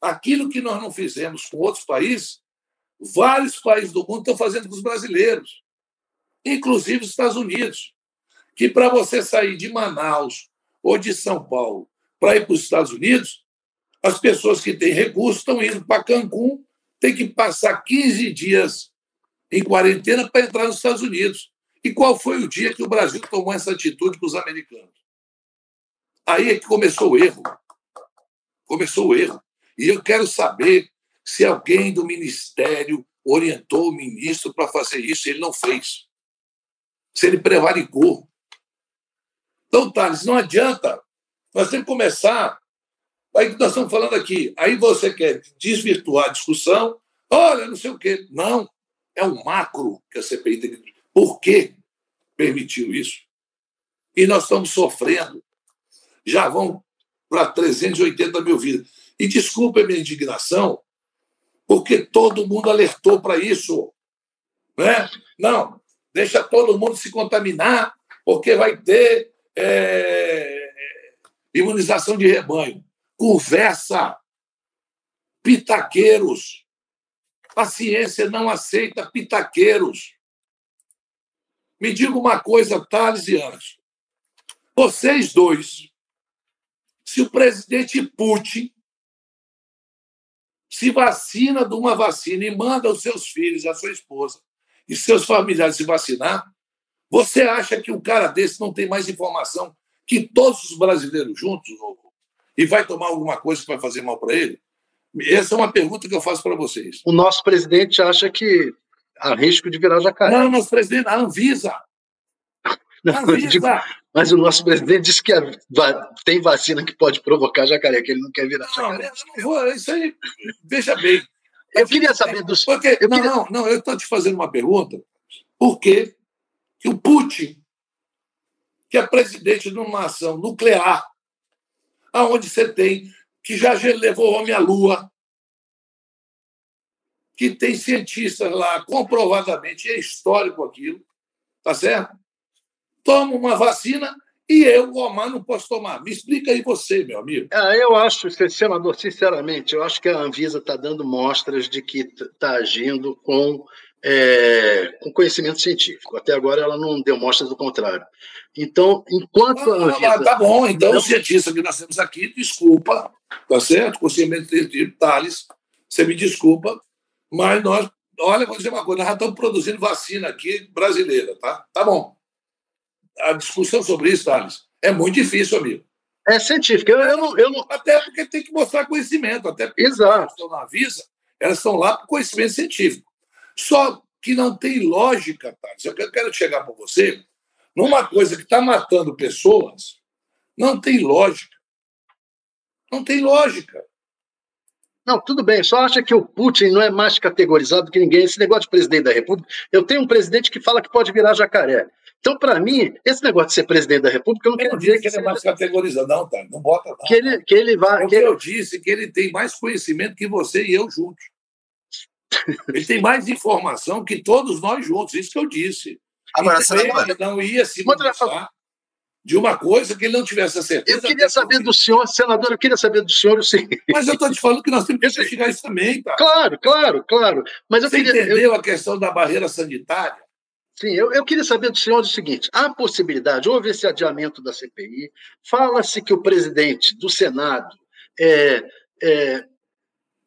aquilo que nós não fizemos com outros países, vários países do mundo estão fazendo com os brasileiros, inclusive os Estados Unidos, que para você sair de Manaus ou de São Paulo para ir para os Estados Unidos, as pessoas que têm recursos estão indo para Cancún, tem que passar 15 dias em quarentena para entrar nos Estados Unidos. E qual foi o dia que o Brasil tomou essa atitude com os americanos? Aí é que começou o erro. Começou o erro. E eu quero saber se alguém do ministério orientou o ministro para fazer isso. Ele não fez. Se ele prevaricou. Então, Thales, não adianta. Nós temos que começar. Aí nós estamos falando aqui. Aí você quer desvirtuar a discussão. Olha, não sei o quê. Não. É o macro que a CPI tem que. Por que permitiu isso? E nós estamos sofrendo. Já vão para 380 mil vidas. E desculpe a minha indignação, porque todo mundo alertou para isso. Né? Não, deixa todo mundo se contaminar, porque vai ter é, imunização de rebanho. Conversa. Pitaqueiros. A ciência não aceita pitaqueiros. Me diga uma coisa, Thales e Anjo. Vocês dois, se o presidente Putin se vacina de uma vacina e manda os seus filhos, a sua esposa e seus familiares se vacinar, você acha que um cara desse não tem mais informação que todos os brasileiros juntos e vai tomar alguma coisa que vai fazer mal para ele? Essa é uma pergunta que eu faço para vocês. O nosso presidente acha que há risco de virar jacaré. Não, nosso presidente, a Anvisa. Não. Digo, mas o nosso presidente disse que tem vacina que pode provocar jacaré, que ele não quer virar jacaré. Não, não vou, isso aí, veja bem, Eu queria saber dos. Porque, eu não, queria... não, não, eu estou te fazendo uma pergunta. Por que, o Putin, que é presidente de uma nação nuclear, aonde você tem, que já levou o homem à Lua, que tem cientistas lá, comprovadamente, é histórico aquilo, tá certo? Toma uma vacina e eu, Omar, não posso tomar. Me explica aí você, meu amigo. Ah, eu acho, senador, sinceramente, eu acho que a Anvisa está dando mostras de que está agindo com, é, com conhecimento científico. Até agora ela não deu mostras do contrário. Então, enquanto ah, a Anvisa... Tá bom, então o cientista que nós temos aqui, desculpa, tá certo? Conhecimento científico, Thales, você me desculpa, mas nós, olha, vou dizer uma coisa, nós já estamos produzindo vacina aqui brasileira, tá? Tá bom a discussão sobre isso, Thales, é muito difícil, amigo. É científica. Eu, eu, não, eu não... Até porque tem que mostrar conhecimento. Até porque Exato. estão na Visa, elas estão lá para conhecimento científico. Só que não tem lógica, Thales. Eu quero chegar para você numa coisa que está matando pessoas. Não tem lógica. Não tem lógica. Não, tudo bem, só acha que o Putin não é mais categorizado que ninguém. Esse negócio de presidente da República. Eu tenho um presidente que fala que pode virar jacaré. Então, para mim, esse negócio de ser presidente da República, eu não eu quero dizer que, ele é mais categorizado. Não, tá, não bota. Não. Que ele, que ele vai. que eu disse que ele tem mais conhecimento que você e eu juntos. ele tem mais informação que todos nós juntos. Isso que eu disse. Agora, ele não ia se manifestar de uma coisa que ele não tivesse a certeza. Eu queria saber do senhor, senador, eu queria saber do senhor o seguinte. Mas eu estou te falando que nós temos que investigar isso também, tá? Claro, claro, claro. Mas eu Você queria, entendeu eu... a questão da barreira sanitária? Sim, eu, eu, queria saber do senhor o seguinte: há possibilidade, houve esse adiamento da CPI, fala-se que o presidente do Senado está é,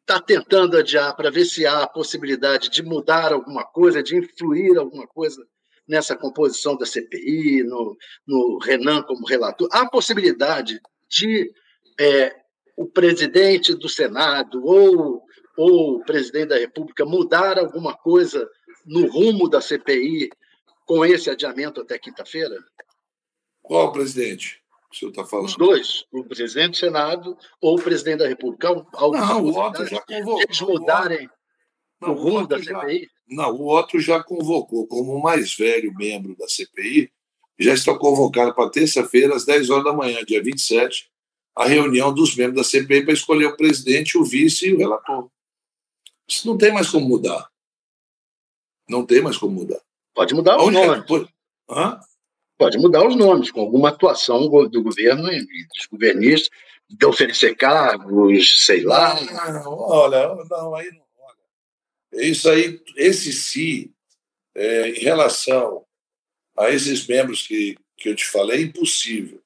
é, tentando adiar para ver se há a possibilidade de mudar alguma coisa, de influir alguma coisa nessa composição da CPI, no, no Renan como relator. Há possibilidade de é, o presidente do Senado ou, ou o presidente da República mudar alguma coisa no rumo da CPI com esse adiamento até quinta-feira? Qual presidente? O senhor está falando? Os dois, o presidente do Senado ou o presidente da República. Não, o outro já convocou. Eles mudarem não, o rumo da CPI? Já, não, o outro já convocou, como o mais velho membro da CPI, já está convocado para terça-feira, às 10 horas da manhã, dia 27, a reunião dos membros da CPI para escolher o presidente, o vice e o relator. Isso não tem mais como mudar. Não tem mais como mudar. Pode mudar os nomes. Hã? Pode mudar os nomes, com alguma atuação do governo e dos governistas, de oferecer cargos, sei lá. Olha, não, aí não. Olha. Isso aí, esse sim, é, em relação a esses membros que, que eu te falei, é impossível.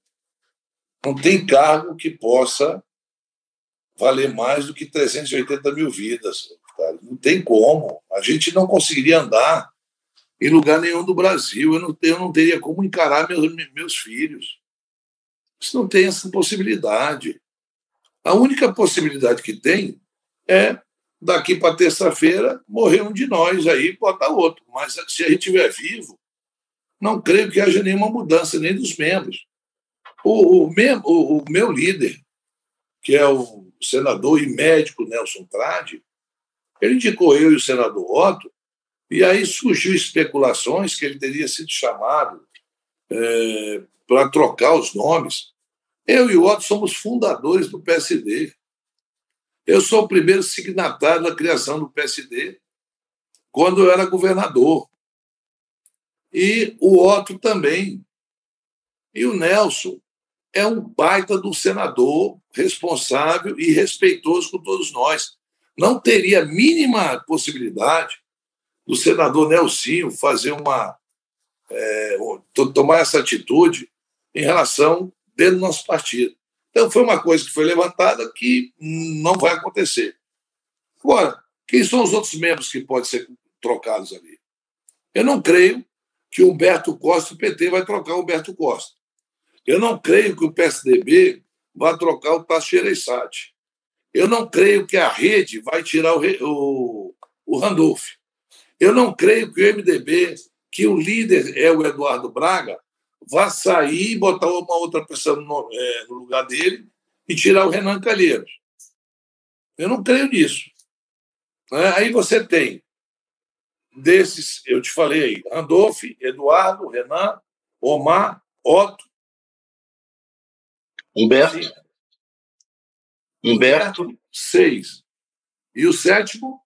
Não tem cargo que possa valer mais do que 380 mil vidas. Cara. Não tem como. A gente não conseguiria andar em lugar nenhum do Brasil. Eu não, eu não teria como encarar meus, meus filhos. Isso não tem essa possibilidade. A única possibilidade que tem é daqui para terça-feira morrer um de nós aí bota outro. Mas se a gente estiver vivo, não creio que haja nenhuma mudança nem dos membros. O, o, o, o meu líder, que é o senador e médico Nelson Trade, ele indicou eu e o senador Otto e aí surgiu especulações que ele teria sido chamado é, para trocar os nomes. Eu e o Otto somos fundadores do PSD. Eu sou o primeiro signatário da criação do PSD quando eu era governador. E o Otto também. E o Nelson é um baita do senador responsável e respeitoso com todos nós. Não teria a mínima possibilidade do senador Nelsinho fazer uma. É, tomar essa atitude em relação dentro do nosso partido. Então, foi uma coisa que foi levantada que não vai acontecer. Agora, quem são os outros membros que podem ser trocados ali? Eu não creio que o Humberto Costa, o PT, vai trocar o Humberto Costa. Eu não creio que o PSDB vai trocar o Tasso. Eu não creio que a rede vai tirar o, o, o Randolph. Eu não creio que o MDB, que o líder é o Eduardo Braga, vá sair e botar uma outra pessoa no, é, no lugar dele e tirar o Renan Calheiros. Eu não creio nisso. Né? Aí você tem desses, eu te falei aí, Randolph, Eduardo, Renan, Omar, Otto. Humberto. Humberto. Humberto, seis. E o sétimo?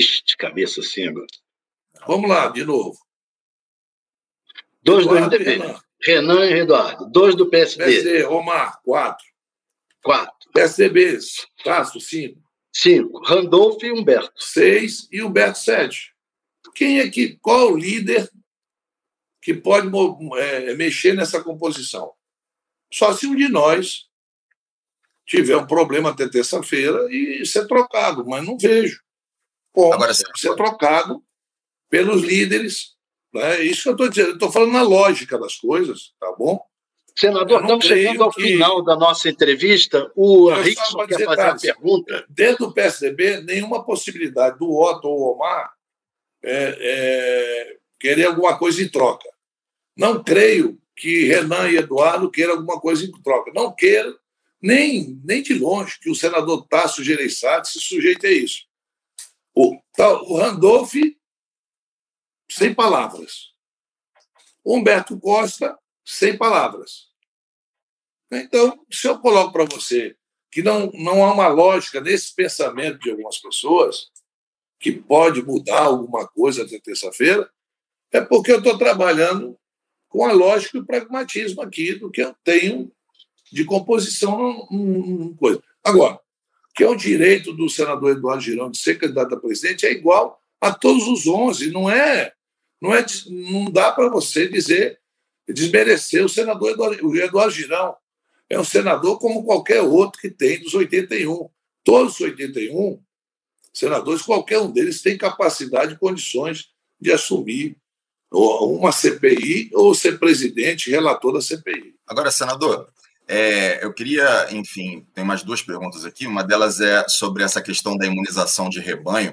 Ixi, de cabeça assim agora. Vamos lá, de novo. Dois Eduardo do MDB. Renan. Renan e Eduardo. Dois do PSD. PSD, Omar, quatro. Quatro. PSDB, Castro, cinco. Cinco. Randolfo e Humberto. Seis e Humberto, sete. Quem é que, qual é o líder que pode é, mexer nessa composição? Só se um de nós tiver um problema até terça-feira e ser trocado, mas não vejo como Agora, ser trocado pelos líderes. Né? Isso que eu estou dizendo, estou falando na lógica das coisas, tá bom? Senador, estamos chegando ao que... final da nossa entrevista. O Rickson quer fazer uma pergunta. Dentro do PSDB, nenhuma possibilidade do Otto ou Omar é, é, querer alguma coisa em troca. Não creio que Renan e Eduardo queiram alguma coisa em troca. Não quero, nem, nem de longe, que o senador Tasso Gereissati se sujeite a isso. O, tá, o Randolph, sem palavras. Humberto Costa, sem palavras. Então, se eu coloco para você que não, não há uma lógica nesse pensamento de algumas pessoas, que pode mudar alguma coisa até terça-feira, é porque eu estou trabalhando com a lógica e o pragmatismo aqui do que eu tenho de composição num, coisa. Agora, que é o direito do senador Eduardo Girão de ser candidato a presidente é igual a todos os 11, não é, não é, não dá para você dizer desmerecer o senador Eduardo, o Eduardo Girão. É um senador como qualquer outro que tem dos 81. Todos os 81 senadores, qualquer um deles tem capacidade e condições de assumir uma CPI ou ser presidente, relator da CPI. Agora, senador, é, eu queria, enfim, tem mais duas perguntas aqui. Uma delas é sobre essa questão da imunização de rebanho.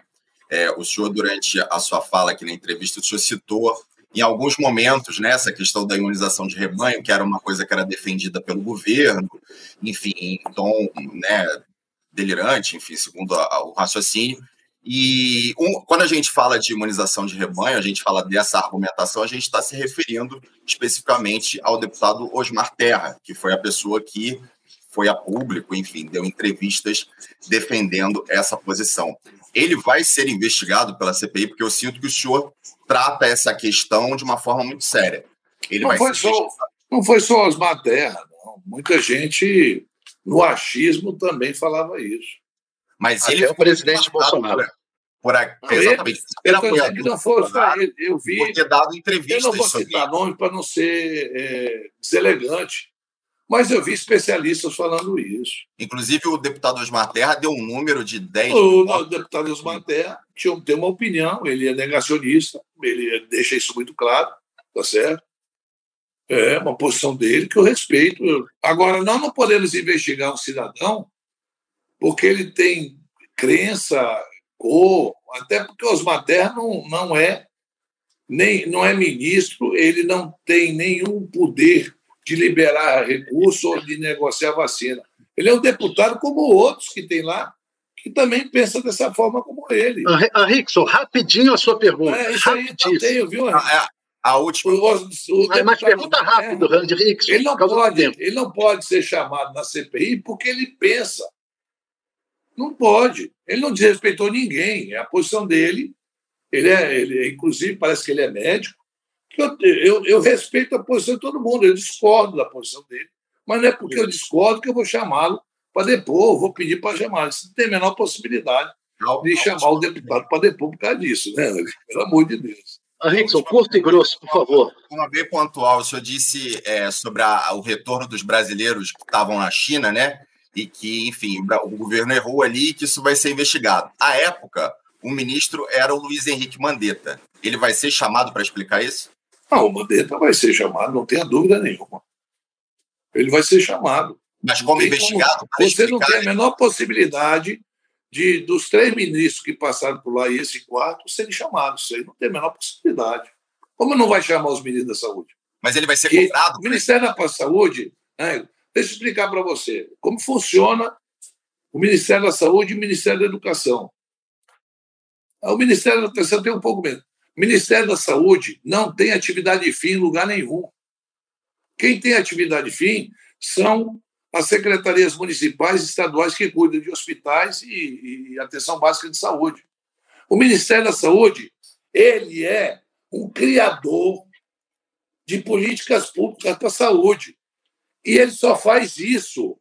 É, o senhor, durante a sua fala aqui na entrevista, o senhor citou em alguns momentos, né, essa questão da imunização de rebanho, que era uma coisa que era defendida pelo governo, enfim, em tom né, delirante, enfim, segundo a, o raciocínio. E um, quando a gente fala de imunização de rebanho, a gente fala dessa argumentação, a gente está se referindo especificamente ao deputado Osmar Terra, que foi a pessoa que foi a público, enfim, deu entrevistas defendendo essa posição. Ele vai ser investigado pela CPI, porque eu sinto que o senhor trata essa questão de uma forma muito séria. Ele não, foi só, não foi só Osmar Terra, não. Muita gente no achismo também falava isso. Mas Até ele é o presidente Bolsonaro. Por, por, exatamente. Ele, eu, não foi, eu vi. Por ter dado entrevistas. Eu não vou citar nome para não ser é, deselegante. Mas eu vi especialistas falando isso. Inclusive, o deputado Osmar Terra deu um número de 10. O, o deputado Osmar Terra tinha, tem uma opinião, ele é negacionista, ele deixa isso muito claro, tá certo? É uma posição dele que eu respeito. Agora, nós não podemos investigar um cidadão porque ele tem crença, cor, até porque Osmar Terra não, não é nem não é ministro, ele não tem nenhum poder de liberar recurso ou de negociar vacina. Ele é um deputado como outros que tem lá, que também pensa dessa forma como ele. Rickson, rapidinho a sua pergunta. É, isso aí eu tenho, viu, a, a última. O, o mas pergunta rápido, é, Randy Rickson. Ele não, pode, ele não pode ser chamado na CPI porque ele pensa. Não pode. Ele não desrespeitou ninguém. É a posição dele. Ele é, ele, inclusive, parece que ele é médico. Eu, eu, eu, respeito a posição de todo mundo, eu discordo da posição dele, mas não é porque eu discordo que eu vou chamá-lo para depor, vou pedir para chamar. Isso não tem a menor possibilidade não, de não, chamar não, o deputado para depor por causa disso, né? Pelo amor de Deus. Rickson, curto e grosso, por favor. Uma vez pontual, o senhor disse é, sobre a, o retorno dos brasileiros que estavam na China, né? E que, enfim, o governo errou ali e que isso vai ser investigado. À época, o ministro era o Luiz Henrique Mandetta. Ele vai ser chamado para explicar isso? Não, o Mandetta vai ser chamado, não tenha dúvida nenhuma. Ele vai ser chamado. Mas como investigado? Como, você não tem a menor possibilidade de dos três ministros que passaram por lá e esse quarto serem chamados. Isso aí não tem a menor possibilidade. Como não vai chamar os ministros da saúde? Mas ele vai ser cobrado? O Ministério da Saúde, né, deixa eu explicar para você como funciona o Ministério da Saúde e o Ministério da Educação. O Ministério da Educação tem um pouco menos. O Ministério da Saúde não tem atividade fim em lugar nenhum. Quem tem atividade fim são as secretarias municipais e estaduais que cuidam de hospitais e, e atenção básica de saúde. O Ministério da Saúde, ele é um criador de políticas públicas para a saúde. E ele só faz isso.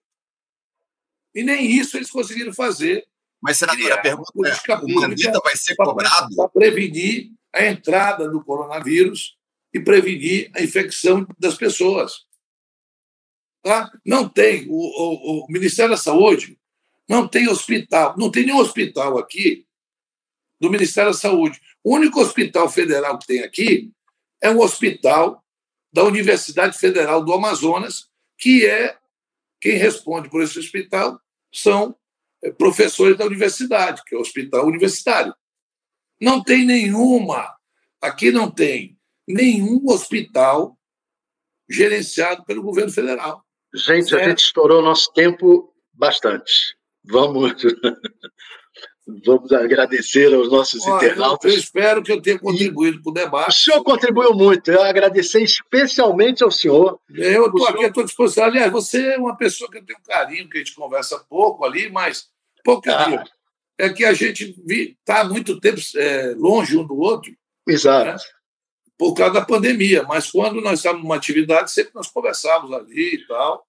E nem isso eles conseguiram fazer. Mas, senador, a pergunta é: o Mandetta vai ser cobrado? Para prevenir a entrada do coronavírus e prevenir a infecção das pessoas. Tá? Não tem. O, o, o Ministério da Saúde não tem hospital, não tem nenhum hospital aqui do Ministério da Saúde. O único hospital federal que tem aqui é um hospital da Universidade Federal do Amazonas, que é quem responde por esse hospital são eh, professores da universidade, que é o hospital universitário. Não tem nenhuma, aqui não tem nenhum hospital gerenciado pelo governo federal. Gente, certo? a gente estourou nosso tempo bastante. Vamos Vamos agradecer aos nossos Olha, internautas. Eu espero que eu tenha contribuído para o debate. O senhor contribuiu muito. Eu agradecer especialmente ao senhor. Eu estou aqui à tua disposição. Aliás, você é uma pessoa que eu tenho carinho, que a gente conversa pouco ali, mas pouco ah. É que a gente está há muito tempo é, longe um do outro. Exato. Né? Por causa da pandemia. Mas quando nós estávamos numa atividade, sempre nós conversávamos ali e tal.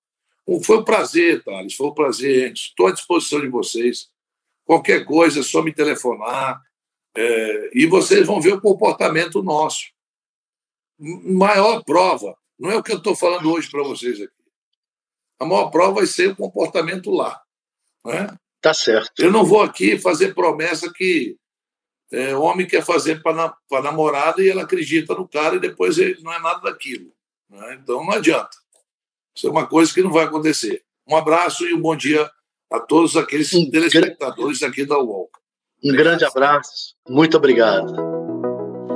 Foi um prazer, Thales. Foi um prazer. Estou à disposição de vocês. Qualquer coisa, é só me telefonar. É, e vocês vão ver o comportamento nosso. Maior prova, não é o que eu estou falando hoje para vocês aqui. A maior prova vai ser o comportamento lá. Né? Tá certo. Eu não vou aqui fazer promessa que é, homem quer fazer para a namorada e ela acredita no cara e depois ele não é nada daquilo. Né? Então não adianta. Isso é uma coisa que não vai acontecer. Um abraço e um bom dia a todos aqueles um telespectadores aqui da UOL. Um grande abraço, muito obrigado.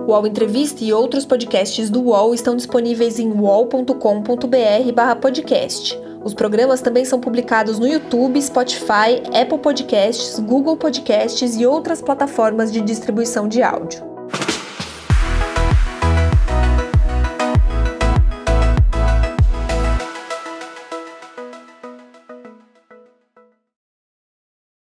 O UOL Entrevista e outros podcasts do UOL estão disponíveis em uol.com.br/podcast. Os programas também são publicados no YouTube, Spotify, Apple Podcasts, Google Podcasts e outras plataformas de distribuição de áudio.